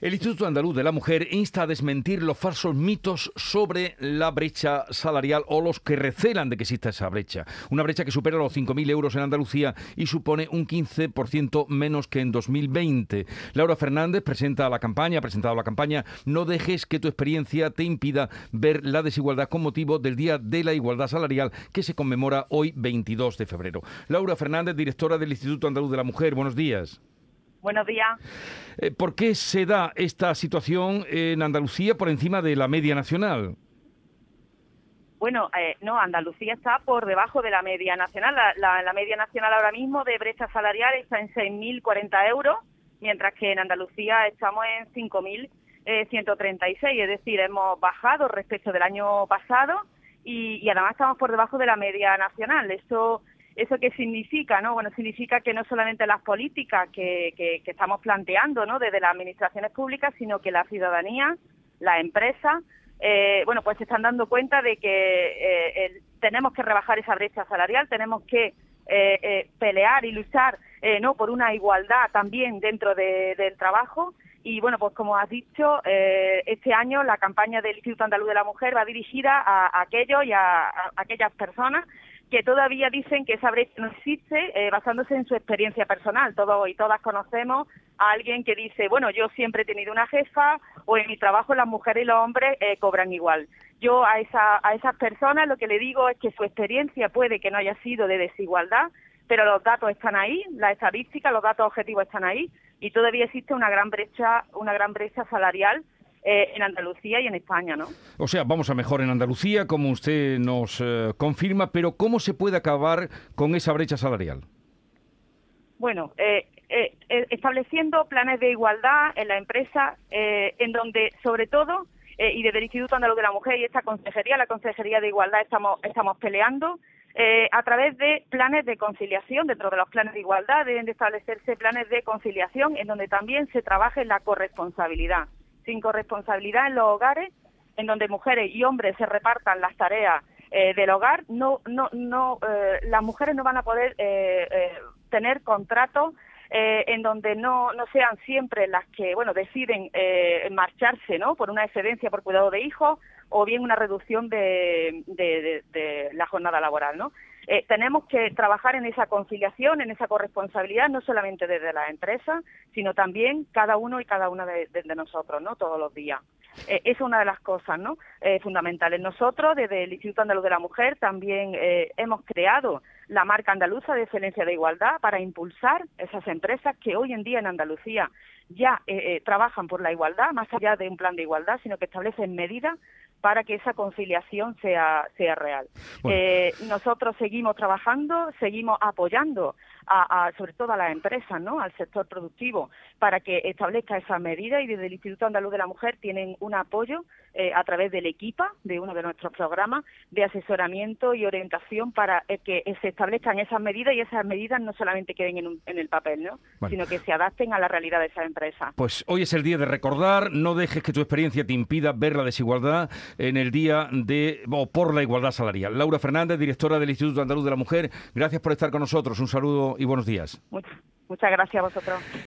El Instituto Andaluz de la Mujer insta a desmentir los falsos mitos sobre la brecha salarial o los que recelan de que exista esa brecha. Una brecha que supera los 5.000 euros en Andalucía y supone un 15% menos que en 2020. Laura Fernández presenta la campaña, ha presentado la campaña No dejes que tu experiencia te impida ver la desigualdad con motivo del Día de la Igualdad Salarial que se conmemora hoy 22 de febrero. Laura Fernández, directora del Instituto Andaluz de la Mujer, buenos días. Buenos días. Eh, ¿Por qué se da esta situación en Andalucía por encima de la media nacional? Bueno, eh, no, Andalucía está por debajo de la media nacional. La, media nacional ahora mismo de brecha salarial está en 6.040 euros, mientras que en Andalucía estamos en 5.136, es decir, hemos bajado respecto del año pasado y, y además estamos por debajo de la media nacional. Eso ¿Eso qué significa? no? Bueno, significa que no solamente las políticas que, que, estamos planteando ¿no? desde las administraciones públicas, sino que la ciudadanía, la empresa, eh, bueno, pues se están dando cuenta de que eh, tenemos que rebajar esa brecha salarial, tenemos que eh, pelear y luchar no por una igualdad también dentro del trabajo. Y bueno, pues como has dicho, este año la campaña del Instituto Andaluz de la Mujer va dirigida a, aquellos y a aquellas personas que todavía dicen que esa brecha no existe eh, basándose en su experiencia personal. Todos y todas conocemos a alguien que dice, bueno, yo siempre he tenido una jefa o en mi trabajo las mujeres y los hombres eh, cobran igual. Yo a, esa, a esas personas lo que le digo es que su experiencia puede que no haya sido de desigualdad, pero los datos están ahí, las estadísticas, los datos objetivos están ahí y todavía existe una gran brecha, una gran brecha salarial eh, en Andalucía y en España, ¿no? O sea, vamos a mejor en Andalucía, como usted nos eh, confirma, pero ¿cómo se puede acabar con esa brecha salarial? Bueno, eh, estableciendo planes de igualdad en la empresa, en donde, sobre todo, y desde el Instituto Andaluz de la Mujer y esta consejería, la Consejería de Igualdad, estamos, estamos peleando a través de planes de conciliación, dentro de los planes de igualdad deben de establecerse planes de conciliación en donde también se trabaje la corresponsabilidad sin corresponsabilidad en los hogares, en donde mujeres y hombres se repartan las tareas eh, del hogar, no, no, no, eh, las mujeres no van a poder eh, tener contratos en donde no, no sean siempre las que, bueno, deciden marcharse, ¿no? Por una excedencia por cuidado de hijos o bien una reducción de, de la jornada laboral, ¿no? Eh, tenemos que trabajar en esa conciliación, en esa corresponsabilidad, no solamente desde la empresa, sino también cada uno y cada una de, nosotros, ¿no? Todos los días. Eh, es una de las cosas, ¿no? Eh, fundamentales. Nosotros, desde el Instituto Andaluz de la Mujer, también hemos creado la marca andaluza de excelencia de igualdad para impulsar esas empresas que hoy en día en Andalucía ya trabajan por la igualdad, más allá de un plan de igualdad, sino que establecen medidas para que esa conciliación sea, sea real. Eh, nosotros seguimos trabajando, seguimos apoyando a, sobre todo a las empresas, ¿no? al sector productivo, para que establezca esa medida y desde el Instituto Andaluz de la Mujer tienen un apoyo eh, a través del EQUIPA, de uno de nuestros programas de asesoramiento y orientación para eh, que se establezcan esas medidas y esas medidas no solamente queden en, en el papel, ¿no? sino que se adapten a la realidad de esa empresa. Pues hoy es el día de recordar, no dejes que tu experiencia te impida ver la desigualdad en el día de o por la igualdad salarial. Laura Fernández, directora del Instituto Andaluz de la Mujer, gracias por estar con nosotros. Un saludo y buenos días. Muchas, muchas gracias a vosotros.